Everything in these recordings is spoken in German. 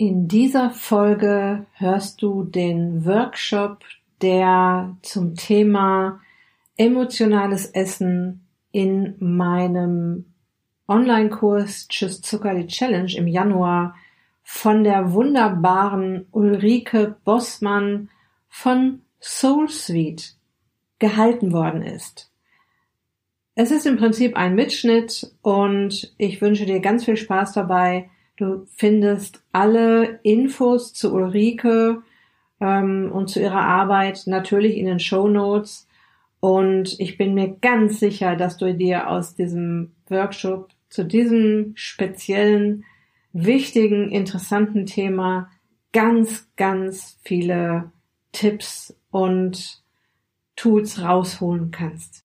In dieser Folge hörst du den Workshop, der zum Thema emotionales Essen in meinem Online-Kurs Tschüss Zucker die Challenge im Januar von der wunderbaren Ulrike Bossmann von Soul Suite gehalten worden ist. Es ist im Prinzip ein Mitschnitt und ich wünsche dir ganz viel Spaß dabei, Du findest alle Infos zu Ulrike ähm, und zu ihrer Arbeit natürlich in den Show Notes. Und ich bin mir ganz sicher, dass du dir aus diesem Workshop zu diesem speziellen, wichtigen, interessanten Thema ganz, ganz viele Tipps und Tools rausholen kannst.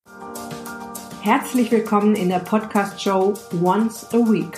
Herzlich willkommen in der Podcast Show Once a Week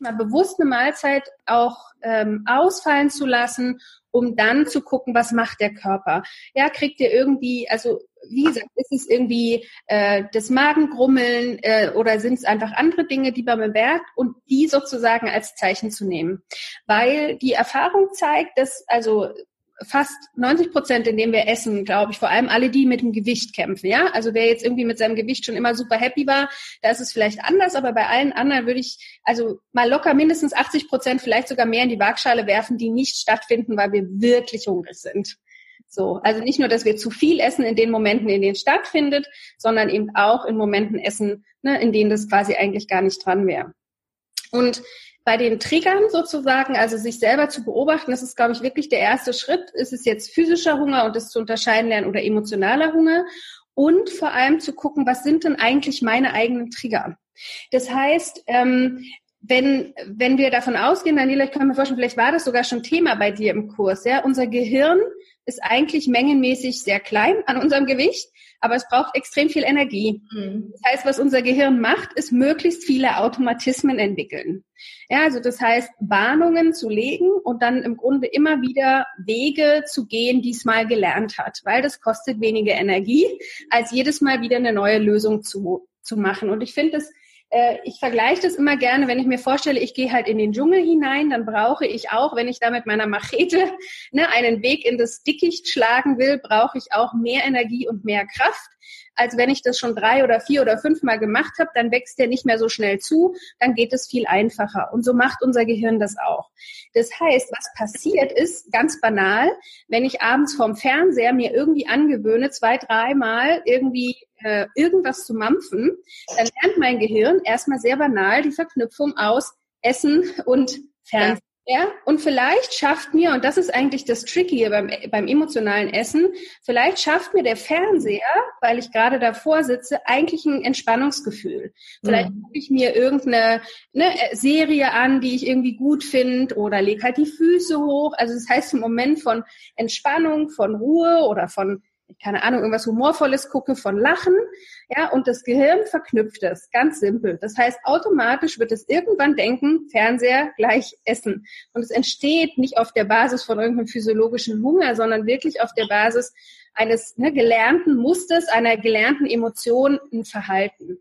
Mal bewusst eine Mahlzeit auch ähm, ausfallen zu lassen, um dann zu gucken, was macht der Körper. Ja, kriegt ihr irgendwie, also wie gesagt, ist es irgendwie äh, das Magengrummeln äh, oder sind es einfach andere Dinge, die man bemerkt und die sozusagen als Zeichen zu nehmen. Weil die Erfahrung zeigt, dass also fast 90 Prozent, in dem wir essen, glaube ich, vor allem alle, die mit dem Gewicht kämpfen. Ja, also wer jetzt irgendwie mit seinem Gewicht schon immer super happy war, da ist es vielleicht anders, aber bei allen anderen würde ich also mal locker mindestens 80 Prozent, vielleicht sogar mehr in die Waagschale werfen, die nicht stattfinden, weil wir wirklich hungrig sind. So, also nicht nur, dass wir zu viel essen in den Momenten, in denen es stattfindet, sondern eben auch in Momenten essen, ne, in denen das quasi eigentlich gar nicht dran wäre. Und bei den Triggern sozusagen, also sich selber zu beobachten, das ist, glaube ich, wirklich der erste Schritt. Ist es jetzt physischer Hunger und das zu unterscheiden lernen oder emotionaler Hunger? Und vor allem zu gucken, was sind denn eigentlich meine eigenen Trigger? Das heißt, ähm, wenn, wenn wir davon ausgehen, Daniela, ich kann mir vorstellen, vielleicht war das sogar schon Thema bei dir im Kurs, ja, unser Gehirn ist eigentlich mengenmäßig sehr klein an unserem Gewicht, aber es braucht extrem viel Energie. Mhm. Das heißt, was unser Gehirn macht, ist möglichst viele Automatismen entwickeln. Ja, also das heißt, Warnungen zu legen und dann im Grunde immer wieder Wege zu gehen, die es mal gelernt hat, weil das kostet weniger Energie, als jedes Mal wieder eine neue Lösung zu, zu machen. Und ich finde es ich vergleiche das immer gerne, wenn ich mir vorstelle, ich gehe halt in den Dschungel hinein, dann brauche ich auch, wenn ich da mit meiner Machete ne, einen Weg in das Dickicht schlagen will, brauche ich auch mehr Energie und mehr Kraft als wenn ich das schon drei oder vier oder fünfmal gemacht habe, dann wächst der nicht mehr so schnell zu, dann geht es viel einfacher. Und so macht unser Gehirn das auch. Das heißt, was passiert ist, ganz banal, wenn ich abends vorm Fernseher mir irgendwie angewöhne, zwei, dreimal irgendwie äh, irgendwas zu mampfen, dann lernt mein Gehirn erstmal sehr banal die Verknüpfung aus Essen und Fernsehen. Ja, und vielleicht schafft mir, und das ist eigentlich das Tricky beim, beim emotionalen Essen, vielleicht schafft mir der Fernseher, weil ich gerade davor sitze, eigentlich ein Entspannungsgefühl. Vielleicht mhm. gucke ich mir irgendeine ne, Serie an, die ich irgendwie gut finde, oder lege halt die Füße hoch. Also das heißt, im Moment von Entspannung, von Ruhe oder von keine Ahnung, irgendwas Humorvolles gucke von Lachen, ja, und das Gehirn verknüpft es, ganz simpel. Das heißt, automatisch wird es irgendwann denken, Fernseher gleich Essen. Und es entsteht nicht auf der Basis von irgendeinem physiologischen Hunger, sondern wirklich auf der Basis eines ne, gelernten Musters, einer gelernten Emotion, ein Verhalten.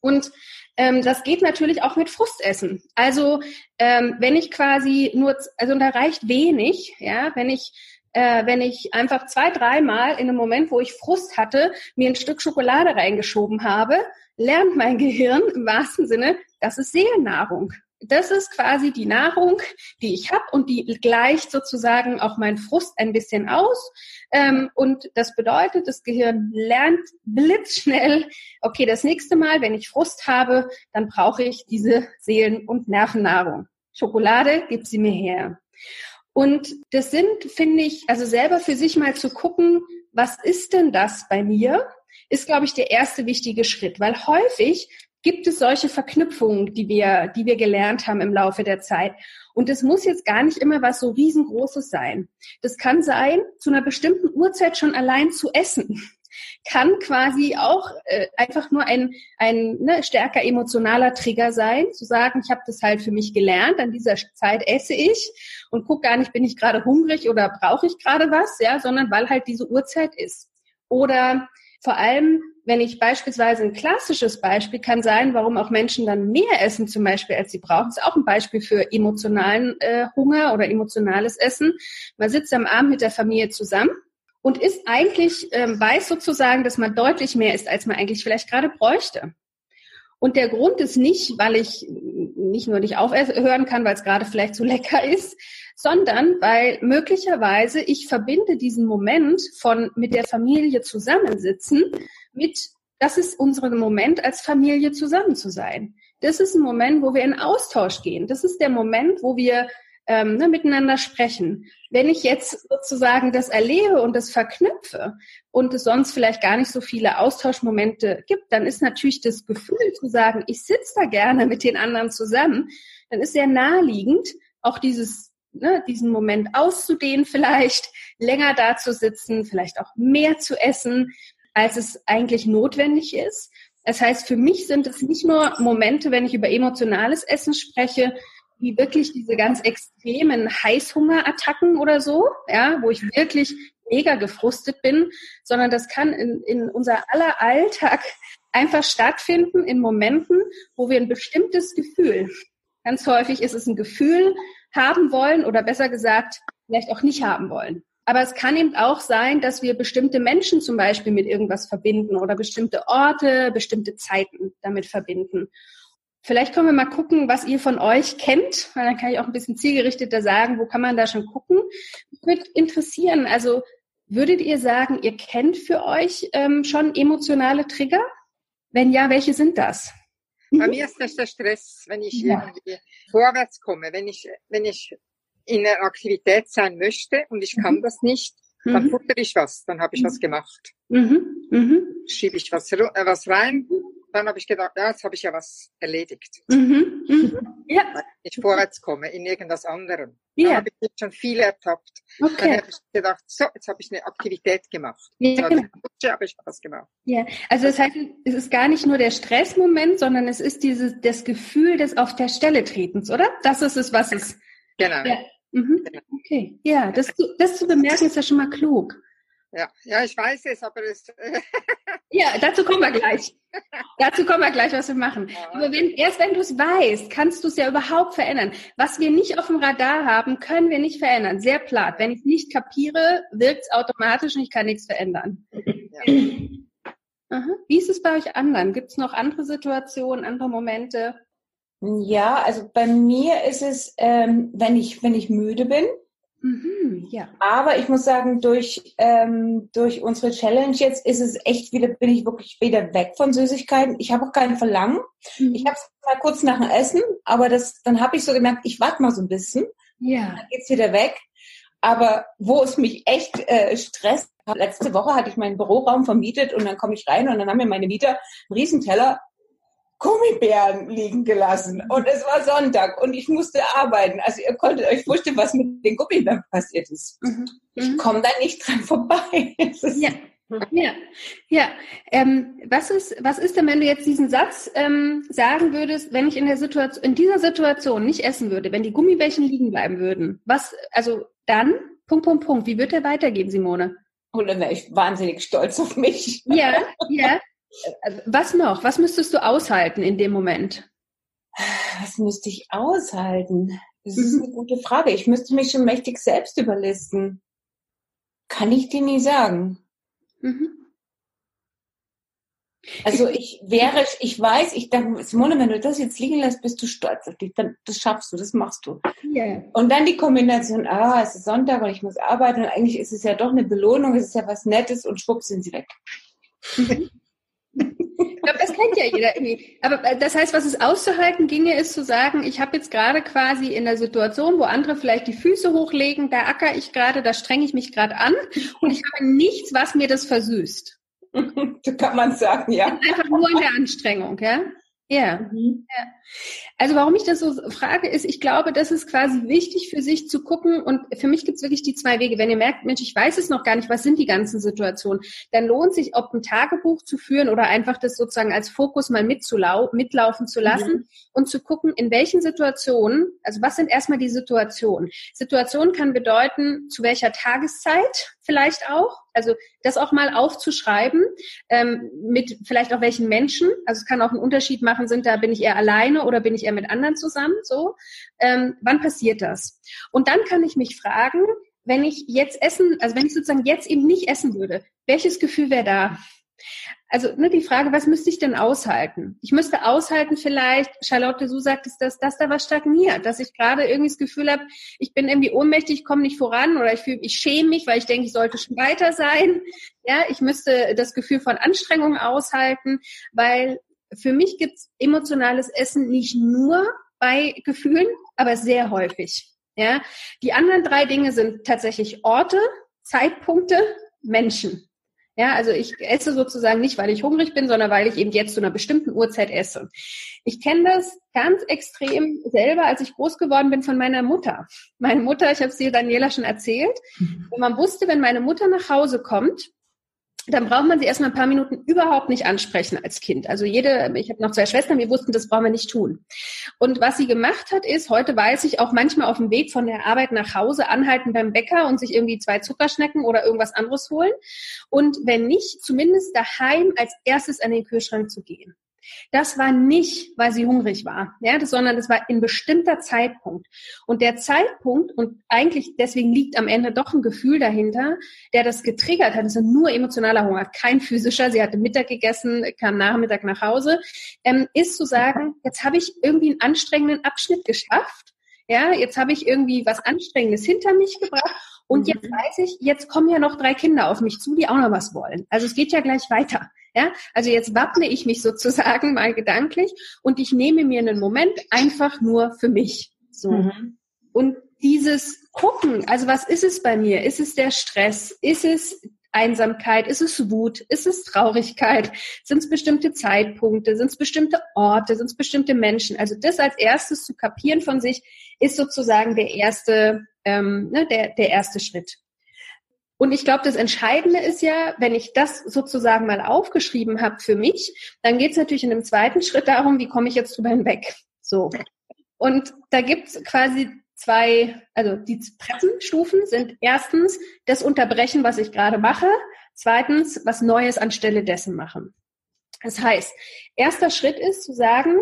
Und ähm, das geht natürlich auch mit Frustessen. Also ähm, wenn ich quasi nur, also da reicht wenig, ja, wenn ich äh, wenn ich einfach zwei, dreimal in einem Moment, wo ich Frust hatte, mir ein Stück Schokolade reingeschoben habe, lernt mein Gehirn im wahrsten Sinne, das ist Seelennahrung. Das ist quasi die Nahrung, die ich habe und die gleicht sozusagen auch meinen Frust ein bisschen aus. Ähm, und das bedeutet, das Gehirn lernt blitzschnell, okay, das nächste Mal, wenn ich Frust habe, dann brauche ich diese Seelen- und Nervennahrung. Schokolade, gib sie mir her. Und das sind, finde ich, also selber für sich mal zu gucken, was ist denn das bei mir, ist, glaube ich, der erste wichtige Schritt, weil häufig gibt es solche Verknüpfungen, die wir, die wir gelernt haben im Laufe der Zeit. Und das muss jetzt gar nicht immer was so riesengroßes sein. Das kann sein, zu einer bestimmten Uhrzeit schon allein zu essen kann quasi auch äh, einfach nur ein, ein ne, stärker emotionaler Trigger sein, zu sagen, ich habe das halt für mich gelernt, an dieser Zeit esse ich und guck gar nicht, bin ich gerade hungrig oder brauche ich gerade was, ja, sondern weil halt diese Uhrzeit ist. Oder vor allem, wenn ich beispielsweise ein klassisches Beispiel kann sein, warum auch Menschen dann mehr essen zum Beispiel, als sie brauchen, ist auch ein Beispiel für emotionalen äh, Hunger oder emotionales Essen. Man sitzt am Abend mit der Familie zusammen und ist eigentlich, ähm, weiß sozusagen, dass man deutlich mehr ist, als man eigentlich vielleicht gerade bräuchte. Und der Grund ist nicht, weil ich nicht nur nicht aufhören kann, weil es gerade vielleicht zu lecker ist, sondern weil möglicherweise ich verbinde diesen Moment von mit der Familie zusammensitzen mit, das ist unser Moment als Familie zusammen zu sein. Das ist ein Moment, wo wir in Austausch gehen. Das ist der Moment, wo wir ähm, ne, miteinander sprechen. Wenn ich jetzt sozusagen das erlebe und das verknüpfe und es sonst vielleicht gar nicht so viele Austauschmomente gibt, dann ist natürlich das Gefühl zu sagen, ich sitze da gerne mit den anderen zusammen, dann ist sehr naheliegend, auch dieses, ne, diesen Moment auszudehnen vielleicht, länger da zu sitzen, vielleicht auch mehr zu essen, als es eigentlich notwendig ist. Das heißt, für mich sind es nicht nur Momente, wenn ich über emotionales Essen spreche, wie wirklich diese ganz extremen Heißhungerattacken oder so, ja, wo ich wirklich mega gefrustet bin, sondern das kann in, in unser aller Alltag einfach stattfinden in Momenten, wo wir ein bestimmtes Gefühl, ganz häufig ist es ein Gefühl, haben wollen oder besser gesagt, vielleicht auch nicht haben wollen. Aber es kann eben auch sein, dass wir bestimmte Menschen zum Beispiel mit irgendwas verbinden oder bestimmte Orte, bestimmte Zeiten damit verbinden. Vielleicht können wir mal gucken, was ihr von euch kennt, weil dann kann ich auch ein bisschen zielgerichteter sagen, wo kann man da schon gucken. Mich würde interessieren, also würdet ihr sagen, ihr kennt für euch ähm, schon emotionale Trigger? Wenn ja, welche sind das? Bei mir ist das der Stress, wenn ich ja. irgendwie vorwärts komme, wenn ich, wenn ich in einer Aktivität sein möchte und ich kann mhm. das nicht, dann mhm. futter ich was, dann habe ich was gemacht. Mhm. Mhm. Schiebe ich was, äh, was rein dann habe ich gedacht, ja, jetzt habe ich ja was erledigt. Mhm, mhm. Ja. Ich vorwärts komme in irgendwas anderem. Ja. Dann habe ich schon viel ertappt. Okay. Dann habe ich gedacht, so, jetzt habe ich eine Aktivität gemacht. Ja, genau. habe ich was gemacht. Ja, also das heißt, es ist gar nicht nur der Stressmoment, sondern es ist dieses, das Gefühl des auf der Stelle tretens, oder? Das ist es, was es. Genau. Ja. Mhm. genau. Okay. Ja, das, das zu bemerken ist ja schon mal klug. Ja, ja, ich weiß es, aber es. ja, dazu kommen wir gleich. Dazu kommen wir gleich, was wir machen. Ja. Aber wenn, erst wenn du es weißt, kannst du es ja überhaupt verändern. Was wir nicht auf dem Radar haben, können wir nicht verändern. Sehr platt. Wenn ich es nicht kapiere, wirkt es automatisch und ich kann nichts verändern. Ja. Wie ist es bei euch anderen? Gibt es noch andere Situationen, andere Momente? Ja, also bei mir ist es, ähm, wenn ich wenn ich müde bin, Mhm, ja. Aber ich muss sagen, durch, ähm, durch unsere Challenge jetzt ist es echt wieder, bin ich wirklich wieder weg von Süßigkeiten. Ich habe auch keinen Verlangen. Mhm. Ich habe es mal kurz nach dem Essen, aber das, dann habe ich so gemerkt, ich warte mal so ein bisschen. Ja. Dann geht's wieder weg. Aber wo es mich echt äh, stresst, letzte Woche hatte ich meinen Büroraum vermietet und dann komme ich rein und dann haben mir meine Mieter einen Riesenteller Gummibären liegen gelassen. Und es war Sonntag und ich musste arbeiten. Also ihr konntet euch vorstellen, was mit den Gummibären passiert ist. Mhm. Ich mhm. komme da nicht dran vorbei. ja. Ja, ja. Ähm, was ist, was ist denn, wenn du jetzt diesen Satz ähm, sagen würdest, wenn ich in der Situation, in dieser Situation nicht essen würde, wenn die Gummibärchen liegen bleiben würden? Was, also dann, Punkt, Punkt, Punkt. Wie wird der weitergehen, Simone? Und dann wäre ich wahnsinnig stolz auf mich. Ja, ja. Was noch? Was müsstest du aushalten in dem Moment? Was müsste ich aushalten? Das ist mhm. eine gute Frage. Ich müsste mich schon mächtig selbst überlisten. Kann ich dir nie sagen. Mhm. Also ich wäre, ich weiß, ich denke, Simone, wenn du das jetzt liegen lässt, bist du stolz auf dich. Dann, das schaffst du, das machst du. Yeah. Und dann die Kombination, ah, es ist Sonntag und ich muss arbeiten und eigentlich ist es ja doch eine Belohnung, es ist ja was Nettes und schwupp sind sie weg. Mhm. Ich glaube, das kennt ja jeder irgendwie. Aber äh, das heißt, was es auszuhalten ginge, ist zu sagen, ich habe jetzt gerade quasi in der Situation, wo andere vielleicht die Füße hochlegen, da acker ich gerade, da strenge ich mich gerade an und ich habe nichts, was mir das versüßt. So kann man sagen, ja. Einfach nur in der Anstrengung, ja? Ja. Mhm. ja. Also warum ich das so frage, ist, ich glaube, das ist quasi wichtig für sich zu gucken und für mich gibt es wirklich die zwei Wege. Wenn ihr merkt, Mensch, ich weiß es noch gar nicht, was sind die ganzen Situationen, dann lohnt sich, ob ein Tagebuch zu führen oder einfach das sozusagen als Fokus mal mitlaufen zu lassen mhm. und zu gucken, in welchen Situationen, also was sind erstmal die Situationen? Situation kann bedeuten, zu welcher Tageszeit vielleicht auch, also das auch mal aufzuschreiben, ähm, mit vielleicht auch welchen Menschen. Also es kann auch einen Unterschied machen, sind da, bin ich eher alleine oder bin ich eher mit anderen zusammen, so. Ähm, wann passiert das? Und dann kann ich mich fragen, wenn ich jetzt essen, also wenn ich sozusagen jetzt eben nicht essen würde, welches Gefühl wäre da? Also ne, die Frage, was müsste ich denn aushalten? Ich müsste aushalten vielleicht, Charlotte, du sagtest, dass, dass da was stagniert, dass ich gerade irgendwie das Gefühl habe, ich bin irgendwie ohnmächtig, ich komme nicht voran oder ich fühle, ich schäme mich, weil ich denke, ich sollte schon weiter sein. Ja, ich müsste das Gefühl von Anstrengung aushalten, weil für mich gibt's emotionales Essen nicht nur bei Gefühlen, aber sehr häufig. Ja, die anderen drei Dinge sind tatsächlich Orte, Zeitpunkte, Menschen. Ja, also ich esse sozusagen nicht, weil ich hungrig bin, sondern weil ich eben jetzt zu einer bestimmten Uhrzeit esse. Ich kenne das ganz extrem selber, als ich groß geworden bin von meiner Mutter. Meine Mutter, ich habe es dir Daniela schon erzählt, mhm. wenn man wusste, wenn meine Mutter nach Hause kommt, dann braucht man sie erstmal ein paar Minuten überhaupt nicht ansprechen als Kind. Also jede, ich habe noch zwei Schwestern, wir wussten, das brauchen wir nicht tun. Und was sie gemacht hat, ist, heute weiß ich, auch manchmal auf dem Weg von der Arbeit nach Hause anhalten beim Bäcker und sich irgendwie zwei Zuckerschnecken oder irgendwas anderes holen. Und wenn nicht, zumindest daheim als erstes an den Kühlschrank zu gehen. Das war nicht, weil sie hungrig war, ja, das, sondern das war in bestimmter Zeitpunkt. Und der Zeitpunkt, und eigentlich deswegen liegt am Ende doch ein Gefühl dahinter, der das getriggert hat, ist nur emotionaler Hunger, kein physischer. Sie hatte Mittag gegessen, kam Nachmittag nach Hause, ähm, ist zu sagen, jetzt habe ich irgendwie einen anstrengenden Abschnitt geschafft. Ja, jetzt habe ich irgendwie was Anstrengendes hinter mich gebracht und jetzt mhm. weiß ich, jetzt kommen ja noch drei Kinder auf mich zu, die auch noch was wollen. Also es geht ja gleich weiter. Ja, also jetzt wappne ich mich sozusagen mal gedanklich und ich nehme mir einen Moment einfach nur für mich. So. Mhm. Und dieses Gucken, also was ist es bei mir? Ist es der Stress? Ist es Einsamkeit? Ist es Wut? Ist es Traurigkeit? Sind es bestimmte Zeitpunkte? Sind es bestimmte Orte? Sind es bestimmte Menschen? Also das als erstes zu kapieren von sich ist sozusagen der erste, ähm, ne, der, der erste Schritt. Und ich glaube, das Entscheidende ist ja, wenn ich das sozusagen mal aufgeschrieben habe für mich, dann geht es natürlich in einem zweiten Schritt darum, wie komme ich jetzt drüber hinweg. So. Und da gibt es quasi zwei, also die Pressenstufen sind erstens das Unterbrechen, was ich gerade mache, zweitens was Neues anstelle dessen machen. Das heißt, erster Schritt ist zu sagen,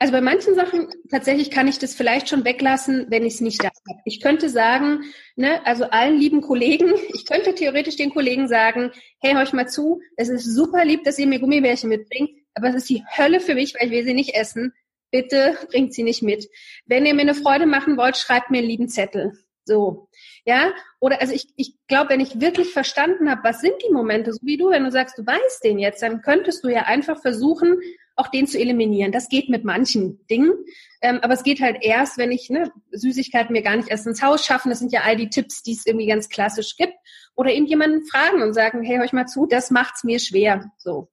also bei manchen Sachen tatsächlich kann ich das vielleicht schon weglassen, wenn ich es nicht da habe. Ich könnte sagen, ne, also allen lieben Kollegen, ich könnte theoretisch den Kollegen sagen, hey, hör euch mal zu, es ist super lieb, dass ihr mir Gummibärchen mitbringt, aber es ist die Hölle für mich, weil ich will sie nicht essen. Bitte bringt sie nicht mit. Wenn ihr mir eine Freude machen wollt, schreibt mir einen lieben Zettel. So. Ja, oder also ich, ich glaube, wenn ich wirklich verstanden habe, was sind die Momente, so wie du, wenn du sagst, du weißt den jetzt, dann könntest du ja einfach versuchen, auch den zu eliminieren. Das geht mit manchen Dingen, ähm, aber es geht halt erst, wenn ich ne, Süßigkeiten mir gar nicht erst ins Haus schaffen. Das sind ja all die Tipps, die es irgendwie ganz klassisch gibt. Oder eben jemanden fragen und sagen, hey, hör ich mal zu, das macht's mir schwer. So.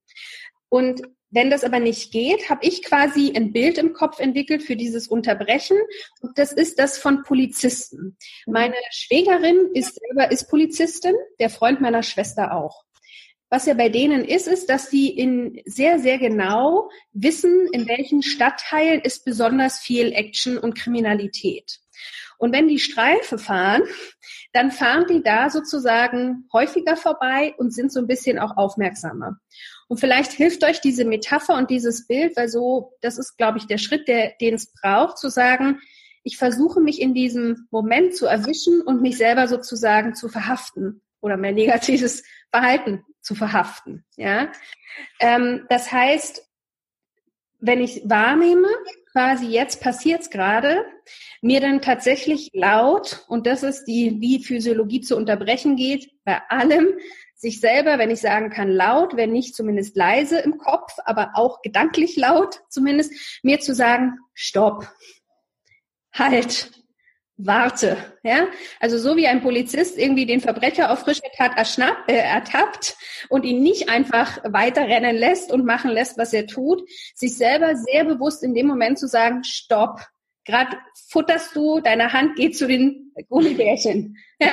Und wenn das aber nicht geht, habe ich quasi ein Bild im Kopf entwickelt für dieses Unterbrechen. Und das ist das von Polizisten. Meine Schwägerin ist selber ist Polizistin, der Freund meiner Schwester auch. Was ja bei denen ist, ist, dass sie in sehr, sehr genau wissen, in welchen Stadtteilen ist besonders viel Action und Kriminalität. Und wenn die Streife fahren, dann fahren die da sozusagen häufiger vorbei und sind so ein bisschen auch aufmerksamer. Und vielleicht hilft euch diese Metapher und dieses Bild, weil so, das ist, glaube ich, der Schritt, der, den es braucht, zu sagen, ich versuche mich in diesem Moment zu erwischen und mich selber sozusagen zu verhaften oder mein negatives Verhalten zu verhaften. Ja, ähm, das heißt, wenn ich wahrnehme, quasi jetzt passiert's gerade, mir dann tatsächlich laut und das ist die, wie Physiologie zu unterbrechen geht, bei allem sich selber, wenn ich sagen kann, laut, wenn nicht zumindest leise im Kopf, aber auch gedanklich laut zumindest, mir zu sagen, stopp, halt, warte. Ja, also so wie ein Polizist irgendwie den Verbrecher auf frische Tat äh, ertappt und ihn nicht einfach weiterrennen lässt und machen lässt, was er tut, sich selber sehr bewusst in dem Moment zu sagen, stopp. Gerade futterst du, deine Hand geht zu den Gummibärchen. Ja,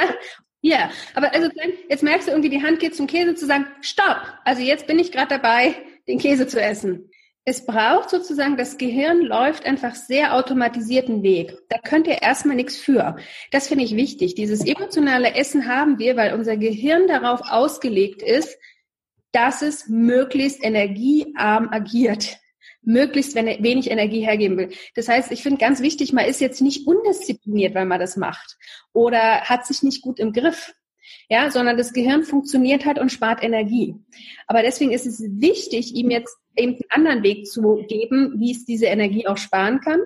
ja, aber also jetzt merkst du irgendwie, die Hand geht zum Käse zu sagen, stopp. Also jetzt bin ich gerade dabei, den Käse zu essen. Es braucht sozusagen, das Gehirn läuft einfach sehr automatisierten Weg. Da könnt ihr erstmal nichts für. Das finde ich wichtig. Dieses emotionale Essen haben wir, weil unser Gehirn darauf ausgelegt ist, dass es möglichst energiearm agiert möglichst wenig Energie hergeben will. Das heißt, ich finde ganz wichtig, man ist jetzt nicht undiszipliniert, weil man das macht oder hat sich nicht gut im Griff. Ja, sondern das Gehirn funktioniert halt und spart Energie. Aber deswegen ist es wichtig, ihm jetzt eben einen anderen Weg zu geben, wie es diese Energie auch sparen kann.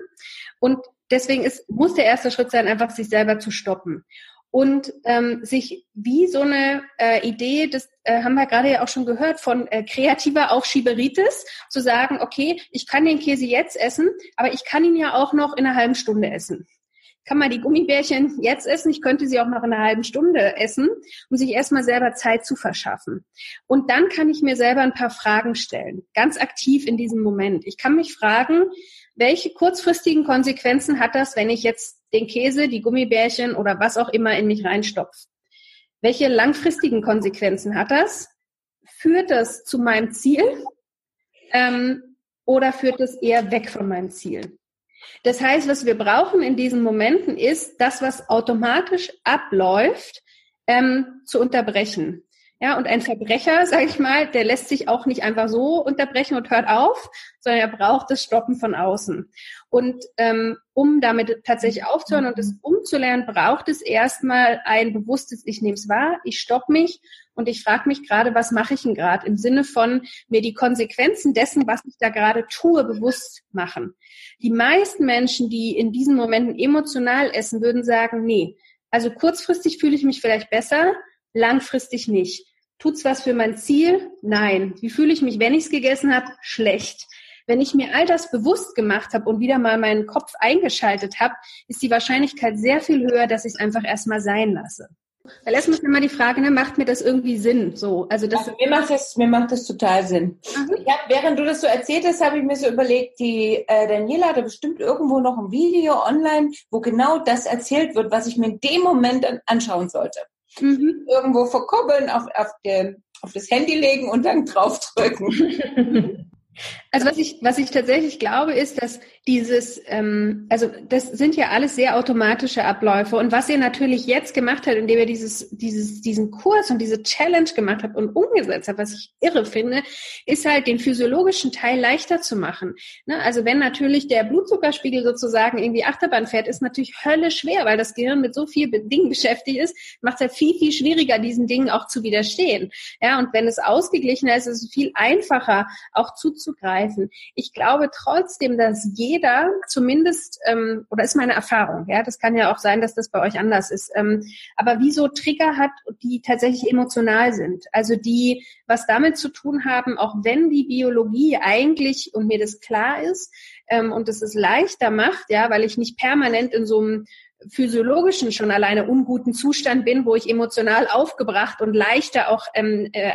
Und deswegen ist, muss der erste Schritt sein, einfach sich selber zu stoppen und ähm, sich wie so eine äh, Idee, das äh, haben wir gerade ja auch schon gehört, von äh, kreativer Aufschieberitis, zu sagen, okay, ich kann den Käse jetzt essen, aber ich kann ihn ja auch noch in einer halben Stunde essen. Kann man die Gummibärchen jetzt essen, ich könnte sie auch noch in einer halben Stunde essen, um sich erstmal selber Zeit zu verschaffen. Und dann kann ich mir selber ein paar Fragen stellen, ganz aktiv in diesem Moment. Ich kann mich fragen, welche kurzfristigen Konsequenzen hat das, wenn ich jetzt den Käse, die Gummibärchen oder was auch immer in mich reinstopfe? Welche langfristigen Konsequenzen hat das? Führt das zu meinem Ziel ähm, oder führt es eher weg von meinem Ziel? Das heißt, was wir brauchen in diesen Momenten ist, das, was automatisch abläuft, ähm, zu unterbrechen. Ja, und ein Verbrecher, sage ich mal, der lässt sich auch nicht einfach so unterbrechen und hört auf, sondern er braucht das Stoppen von außen. Und ähm, um damit tatsächlich aufzuhören und das umzulernen, braucht es erstmal ein bewusstes, ich nehme es wahr, ich stopp mich und ich frage mich gerade, was mache ich denn gerade? Im Sinne von mir die Konsequenzen dessen, was ich da gerade tue, bewusst machen. Die meisten Menschen, die in diesen Momenten emotional essen, würden sagen, nee, also kurzfristig fühle ich mich vielleicht besser, langfristig nicht. Tut's was für mein Ziel? Nein. Wie fühle ich mich, wenn ich es gegessen habe? Schlecht. Wenn ich mir all das bewusst gemacht habe und wieder mal meinen Kopf eingeschaltet habe, ist die Wahrscheinlichkeit sehr viel höher, dass ich es einfach erstmal sein lasse. Weil erstmal ist immer die Frage, ne, macht mir das irgendwie Sinn? So, also das. Also mir macht das, mir macht das total Sinn. Mhm. Ich hab, während du das so erzählt hast, habe ich mir so überlegt, die äh, Daniela hatte bestimmt irgendwo noch ein Video online, wo genau das erzählt wird, was ich mir in dem Moment anschauen sollte mhm. irgendwo verkuppeln, auf, auf, der, auf das Handy legen und dann draufdrücken. Also was ich, was ich tatsächlich glaube, ist, dass dieses, ähm, also das sind ja alles sehr automatische Abläufe. Und was ihr natürlich jetzt gemacht habt, indem ihr dieses, dieses, diesen Kurs und diese Challenge gemacht habt und umgesetzt habt, was ich irre finde, ist halt den physiologischen Teil leichter zu machen. Ne? Also wenn natürlich der Blutzuckerspiegel sozusagen irgendwie Achterbahn fährt, ist natürlich Hölle schwer, weil das Gehirn mit so viel Dingen beschäftigt ist, macht es ja viel, viel schwieriger, diesen Dingen auch zu widerstehen. Ja, und wenn es ausgeglichener ist, ist es viel einfacher, auch zuzugreifen. Ich glaube trotzdem, dass jeder zumindest, ähm, oder ist meine Erfahrung, ja, das kann ja auch sein, dass das bei euch anders ist, ähm, aber wie so Trigger hat, die tatsächlich emotional sind, also die was damit zu tun haben, auch wenn die Biologie eigentlich, und mir das klar ist, ähm, und es es leichter macht, ja, weil ich nicht permanent in so einem physiologischen schon alleine unguten Zustand bin, wo ich emotional aufgebracht und leichter auch ähm, äh,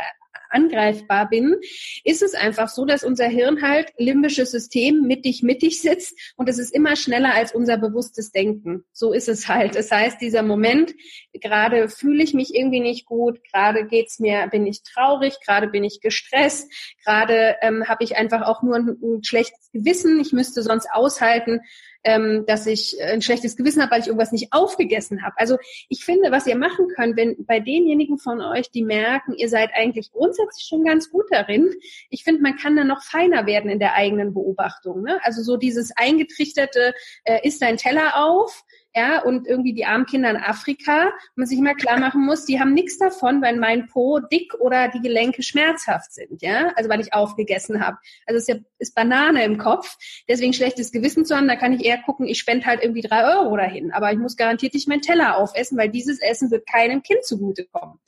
angreifbar bin, ist es einfach so, dass unser Hirn halt limbisches System mittig mittig sitzt und es ist immer schneller als unser bewusstes Denken. So ist es halt. Das heißt, dieser Moment, gerade fühle ich mich irgendwie nicht gut, gerade geht's mir, bin ich traurig, gerade bin ich gestresst, gerade ähm, habe ich einfach auch nur ein, ein schlechtes Gewissen, ich müsste sonst aushalten, ähm, dass ich ein schlechtes Gewissen habe, weil ich irgendwas nicht aufgegessen habe. Also ich finde, was ihr machen könnt, wenn bei denjenigen von euch, die merken, ihr seid eigentlich grundsätzlich schon ganz gut darin, ich finde, man kann dann noch feiner werden in der eigenen Beobachtung. Ne? Also so dieses eingetrichterte, äh, ist dein Teller auf, ja, und irgendwie die armen Kinder in Afrika, man sich immer klar machen muss, die haben nichts davon, wenn mein Po dick oder die Gelenke schmerzhaft sind, ja, also weil ich aufgegessen habe. Also es ist, ja, ist Banane im Kopf, deswegen schlechtes Gewissen zu haben, da kann ich eher gucken, ich spende halt irgendwie drei Euro dahin, aber ich muss garantiert nicht meinen Teller aufessen, weil dieses Essen wird keinem Kind zugutekommen.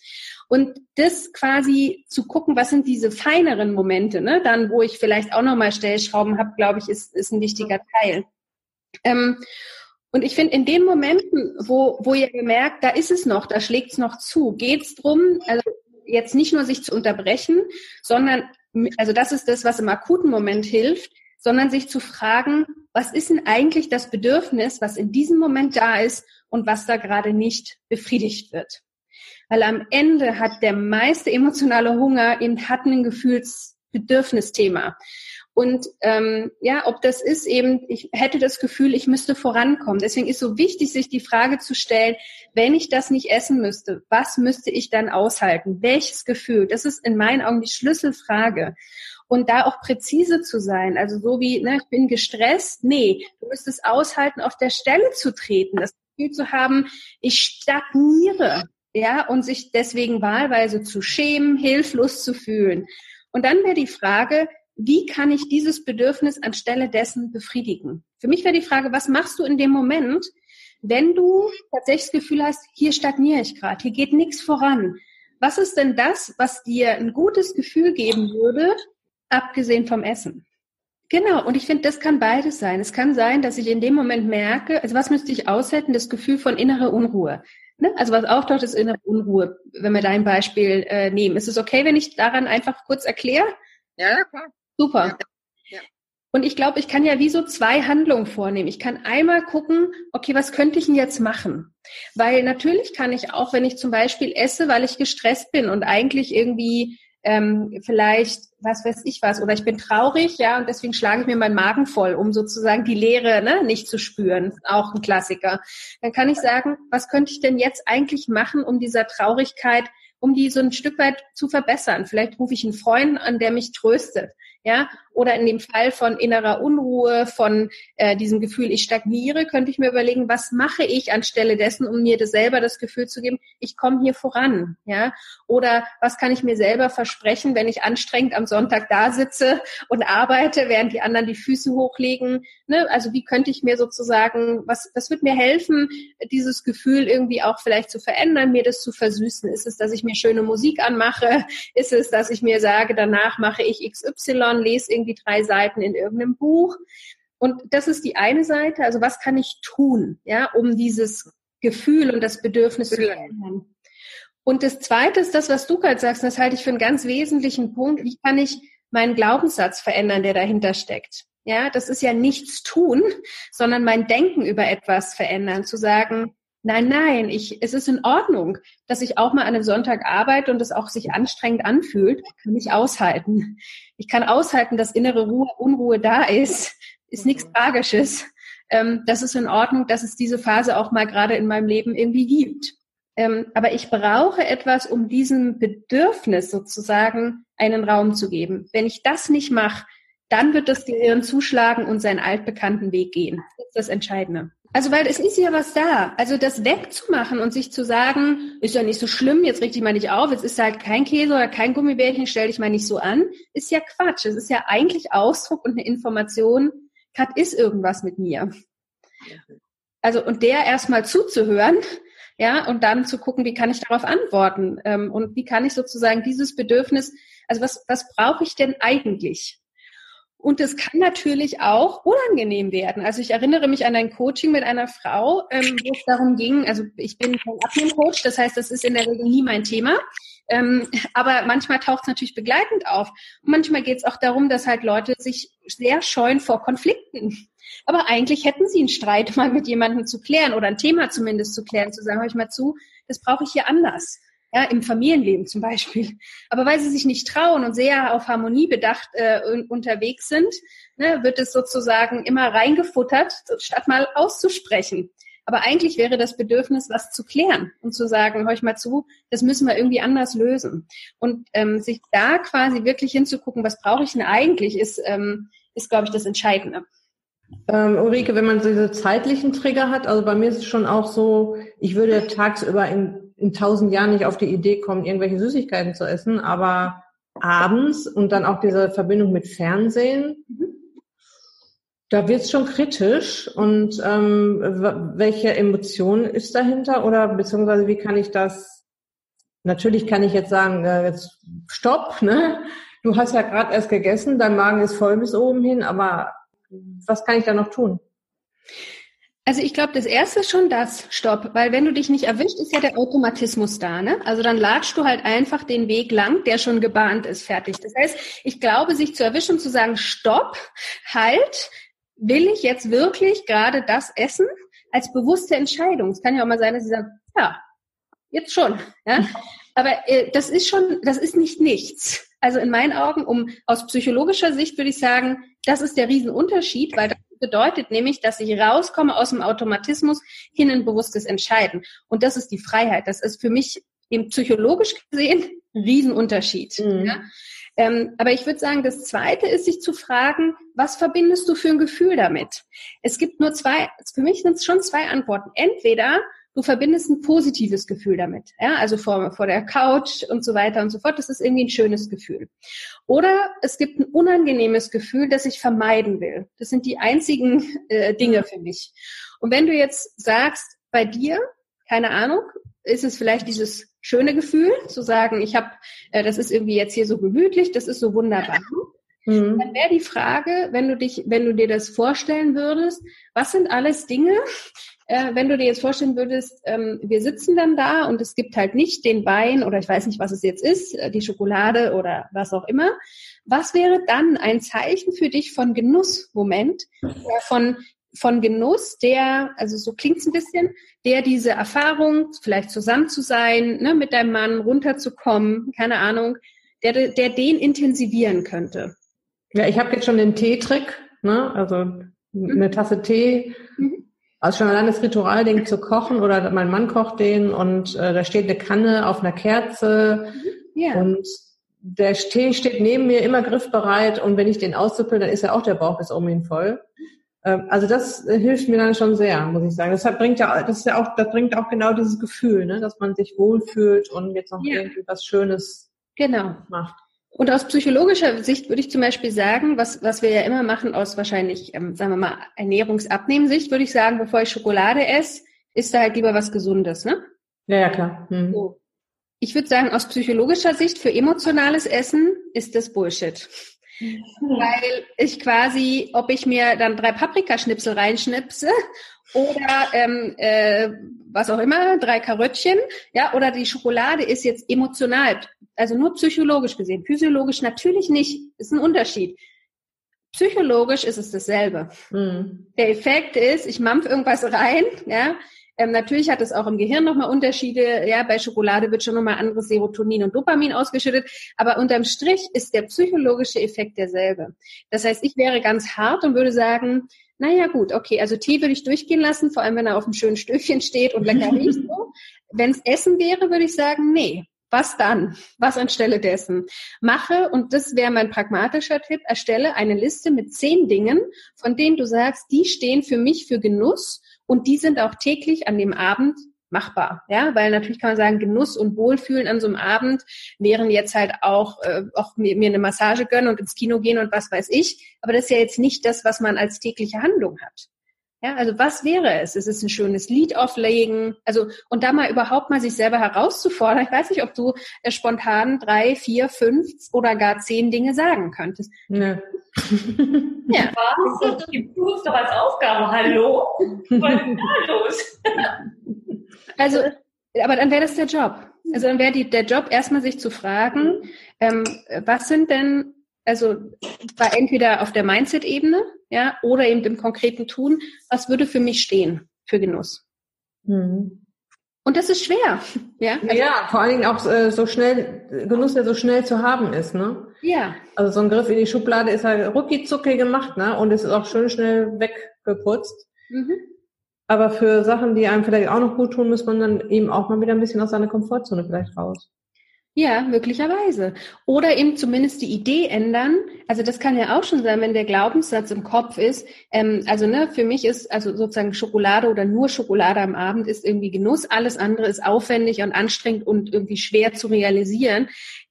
Und das quasi zu gucken, was sind diese feineren Momente, ne? dann wo ich vielleicht auch nochmal Stellschrauben habe, glaube ich, ist, ist ein wichtiger Teil. Ähm, Und ich finde, in den Momenten, wo, wo ihr merkt, da ist es noch, da schlägt es noch zu, geht es darum, also jetzt nicht nur sich zu unterbrechen, sondern, also das ist das, was im akuten Moment hilft, sondern sich zu fragen, was ist denn eigentlich das Bedürfnis, was in diesem Moment da ist und was da gerade nicht befriedigt wird. Weil am Ende hat der meiste emotionale Hunger eben hat ein Gefühlsbedürfnisthema. Und ähm, ja, ob das ist eben, ich hätte das Gefühl, ich müsste vorankommen. Deswegen ist so wichtig, sich die Frage zu stellen, wenn ich das nicht essen müsste, was müsste ich dann aushalten? Welches Gefühl? Das ist in meinen Augen die Schlüsselfrage. Und da auch präzise zu sein, also so wie, ne, ich bin gestresst, nee, du müsstest aushalten, auf der Stelle zu treten, das Gefühl zu haben, ich stagniere, ja, und sich deswegen wahlweise zu schämen, hilflos zu fühlen. Und dann wäre die Frage, wie kann ich dieses Bedürfnis anstelle dessen befriedigen? Für mich wäre die Frage, was machst du in dem Moment, wenn du tatsächlich das Gefühl hast, hier stagniere ich gerade, hier geht nichts voran. Was ist denn das, was dir ein gutes Gefühl geben würde, abgesehen vom Essen? Genau, und ich finde, das kann beides sein. Es kann sein, dass ich in dem Moment merke, also was müsste ich aushalten? Das Gefühl von innerer Unruhe. Ne? Also was auftaucht, ist innere Unruhe, wenn wir dein Beispiel äh, nehmen. Ist es okay, wenn ich daran einfach kurz erkläre? Ja, klar. Super. Ja. Und ich glaube, ich kann ja wie so zwei Handlungen vornehmen. Ich kann einmal gucken, okay, was könnte ich denn jetzt machen? Weil natürlich kann ich auch, wenn ich zum Beispiel esse, weil ich gestresst bin und eigentlich irgendwie ähm, vielleicht, was weiß ich was, oder ich bin traurig, ja, und deswegen schlage ich mir meinen Magen voll, um sozusagen die Leere ne, nicht zu spüren. Auch ein Klassiker. Dann kann ich sagen, was könnte ich denn jetzt eigentlich machen, um dieser Traurigkeit um die so ein Stück weit zu verbessern. Vielleicht rufe ich einen Freund an, der mich tröstet ja, oder in dem Fall von innerer Unruhe, von äh, diesem Gefühl, ich stagniere, könnte ich mir überlegen, was mache ich anstelle dessen, um mir das selber das Gefühl zu geben, ich komme hier voran, ja, oder was kann ich mir selber versprechen, wenn ich anstrengend am Sonntag da sitze und arbeite, während die anderen die Füße hochlegen, ne? also wie könnte ich mir sozusagen, was, was wird mir helfen, dieses Gefühl irgendwie auch vielleicht zu verändern, mir das zu versüßen? Ist es, dass ich mir schöne Musik anmache? Ist es, dass ich mir sage, danach mache ich XY lese irgendwie drei Seiten in irgendeinem Buch. Und das ist die eine Seite. Also was kann ich tun, ja, um dieses Gefühl und das Bedürfnis zu verändern? Und das zweite ist das, was du gerade sagst, das halte ich für einen ganz wesentlichen Punkt. Wie kann ich meinen Glaubenssatz verändern, der dahinter steckt? Ja, das ist ja nichts tun, sondern mein Denken über etwas verändern, zu sagen, Nein, nein, ich, es ist in Ordnung, dass ich auch mal an einem Sonntag arbeite und es auch sich anstrengend anfühlt, kann ich aushalten. Ich kann aushalten, dass innere Ruhe, Unruhe da ist, ist nichts mhm. Tragisches. Ähm, das ist in Ordnung, dass es diese Phase auch mal gerade in meinem Leben irgendwie gibt. Ähm, aber ich brauche etwas, um diesem Bedürfnis sozusagen einen Raum zu geben. Wenn ich das nicht mache, dann wird das Gehirn zuschlagen und seinen altbekannten Weg gehen. Das ist das Entscheidende. Also, weil es ist ja was da. Also, das wegzumachen und sich zu sagen, ist ja nicht so schlimm, jetzt richte ich mal nicht auf, jetzt ist halt kein Käse oder kein Gummibärchen, stell dich mal nicht so an, ist ja Quatsch. Es ist ja eigentlich Ausdruck und eine Information, gerade ist irgendwas mit mir. Also, und der erstmal zuzuhören, ja, und dann zu gucken, wie kann ich darauf antworten? Ähm, und wie kann ich sozusagen dieses Bedürfnis, also was, was brauche ich denn eigentlich? Und es kann natürlich auch unangenehm werden. Also ich erinnere mich an ein Coaching mit einer Frau, ähm, wo es darum ging, also ich bin kein Abnehmcoach, das heißt, das ist in der Regel nie mein Thema. Ähm, aber manchmal taucht es natürlich begleitend auf. Und manchmal geht es auch darum, dass halt Leute sich sehr scheuen vor Konflikten. Aber eigentlich hätten sie einen Streit mal mit jemandem zu klären oder ein Thema zumindest zu klären, zu sagen, hör ich mal zu, das brauche ich hier anders ja, im Familienleben zum Beispiel. Aber weil sie sich nicht trauen und sehr auf Harmonie bedacht äh, unterwegs sind, ne, wird es sozusagen immer reingefuttert, statt mal auszusprechen. Aber eigentlich wäre das Bedürfnis, was zu klären und zu sagen, hör ich mal zu, das müssen wir irgendwie anders lösen. Und ähm, sich da quasi wirklich hinzugucken, was brauche ich denn eigentlich, ist, ähm, ist glaube ich, das Entscheidende. Ähm, Ulrike, wenn man diese zeitlichen Trigger hat, also bei mir ist es schon auch so, ich würde tagsüber in in tausend Jahren nicht auf die Idee kommen, irgendwelche Süßigkeiten zu essen, aber abends und dann auch diese Verbindung mit Fernsehen, da wird's schon kritisch. Und ähm, welche Emotion ist dahinter oder beziehungsweise wie kann ich das? Natürlich kann ich jetzt sagen, äh, jetzt stopp, ne? Du hast ja gerade erst gegessen, dein Magen ist voll bis oben hin, aber was kann ich da noch tun? Also ich glaube, das erste ist schon das, Stopp, weil wenn du dich nicht erwischt, ist ja der Automatismus da, ne? Also dann latschst du halt einfach den Weg lang, der schon gebahnt ist, fertig. Das heißt, ich glaube, sich zu erwischen und zu sagen, Stopp, halt, will ich jetzt wirklich gerade das essen als bewusste Entscheidung? Es kann ja auch mal sein, dass sie sagen, ja, jetzt schon, ja? Aber äh, das ist schon, das ist nicht nichts. Also in meinen Augen, um aus psychologischer Sicht würde ich sagen, das ist der Riesenunterschied, weil das bedeutet nämlich, dass ich rauskomme aus dem Automatismus hin in bewusstes Entscheiden. Und das ist die Freiheit. Das ist für mich eben psychologisch gesehen ein Riesenunterschied. Mhm. Ja? Ähm, aber ich würde sagen, das Zweite ist, sich zu fragen, was verbindest du für ein Gefühl damit? Es gibt nur zwei, für mich sind es schon zwei Antworten. Entweder du verbindest ein positives Gefühl damit, ja, also vor, vor der Couch und so weiter und so fort. Das ist irgendwie ein schönes Gefühl. Oder es gibt ein unangenehmes Gefühl, das ich vermeiden will. Das sind die einzigen äh, Dinge für mich. Und wenn du jetzt sagst, bei dir, keine Ahnung, ist es vielleicht dieses schöne Gefühl, zu sagen, ich habe, äh, das ist irgendwie jetzt hier so gemütlich, das ist so wunderbar. Mhm. Dann wäre die Frage, wenn du dich, wenn du dir das vorstellen würdest, was sind alles Dinge, äh, wenn du dir jetzt vorstellen würdest, ähm, wir sitzen dann da und es gibt halt nicht den Wein oder ich weiß nicht, was es jetzt ist, äh, die Schokolade oder was auch immer. Was wäre dann ein Zeichen für dich von Genussmoment, äh, von von Genuss, der, also so klingt's ein bisschen, der diese Erfahrung, vielleicht zusammen zu sein, ne, mit deinem Mann runterzukommen, keine Ahnung, der, der den intensivieren könnte. Ja, ich habe jetzt schon den Teetrick, ne, also mhm. eine Tasse Tee, mhm. Also schon allein das Ritual, den zu kochen oder mein Mann kocht den und äh, da steht eine Kanne auf einer Kerze mhm. ja. und der Tee steht neben mir immer griffbereit und wenn ich den aussippel, dann ist ja auch der Bauch bis oben hin voll. Ähm, also das hilft mir dann schon sehr, muss ich sagen. Deshalb bringt ja, das ist ja auch, das bringt auch genau dieses Gefühl, ne, dass man sich wohlfühlt und jetzt noch ja. irgendwie was Schönes genau. macht. Und aus psychologischer Sicht würde ich zum Beispiel sagen, was, was wir ja immer machen aus wahrscheinlich, ähm, sagen wir mal, Ernährungsabnehmensicht, würde ich sagen, bevor ich Schokolade esse, ist da halt lieber was Gesundes, ne? Ja, ja, klar. Hm. So. Ich würde sagen, aus psychologischer Sicht für emotionales Essen ist das Bullshit. Mhm. Weil ich quasi, ob ich mir dann drei Paprikaschnipsel reinschnipse oder ähm, äh, was auch immer, drei Karöttchen, ja, oder die Schokolade ist jetzt emotional, also nur psychologisch gesehen, physiologisch natürlich nicht, ist ein Unterschied. Psychologisch ist es dasselbe. Mhm. Der Effekt ist, ich mampf irgendwas rein, ja, ähm, natürlich hat es auch im Gehirn nochmal Unterschiede. Ja, bei Schokolade wird schon nochmal anderes Serotonin und Dopamin ausgeschüttet. Aber unterm Strich ist der psychologische Effekt derselbe. Das heißt, ich wäre ganz hart und würde sagen, naja, gut, okay, also Tee würde ich durchgehen lassen, vor allem wenn er auf einem schönen Stöfchen steht und lecker riecht. So. Wenn es Essen wäre, würde ich sagen, nee. Was dann? Was anstelle dessen? Mache, und das wäre mein pragmatischer Tipp, erstelle eine Liste mit zehn Dingen, von denen du sagst, die stehen für mich für Genuss und die sind auch täglich an dem Abend machbar, ja, weil natürlich kann man sagen, Genuss und Wohlfühlen an so einem Abend wären jetzt halt auch, äh, auch mir, mir eine Massage gönnen und ins Kino gehen und was weiß ich, aber das ist ja jetzt nicht das, was man als tägliche Handlung hat. Ja, also was wäre es? Es ist ein schönes Lied auflegen, also und da mal überhaupt mal sich selber herauszufordern. Ich weiß nicht, ob du äh, spontan drei, vier, fünf oder gar zehn Dinge sagen könntest. Nö. Ja. Was? Das gibt es doch als Aufgabe. Hallo? Was ist da los? Also, aber dann wäre das der Job. Also dann wäre der Job erstmal sich zu fragen, ähm, was sind denn, also war entweder auf der Mindset-Ebene, ja, oder eben im konkreten Tun, was würde für mich stehen für Genuss? Mhm. Und das ist schwer. Ja, also, ja vor allen Dingen auch äh, so schnell, Genuss, der so schnell zu haben ist, ne? Ja. Also so ein Griff in die Schublade ist halt rucki zucki gemacht, ne? Und es ist auch schön schnell weggeputzt. Mhm. Aber für Sachen, die einem vielleicht auch noch gut tun, muss man dann eben auch mal wieder ein bisschen aus seiner Komfortzone vielleicht raus. Ja, möglicherweise. Oder eben zumindest die Idee ändern. Also das kann ja auch schon sein, wenn der Glaubenssatz im Kopf ist. Ähm, also ne, für mich ist also sozusagen Schokolade oder nur Schokolade am Abend ist irgendwie Genuss. Alles andere ist aufwendig und anstrengend und irgendwie schwer zu realisieren.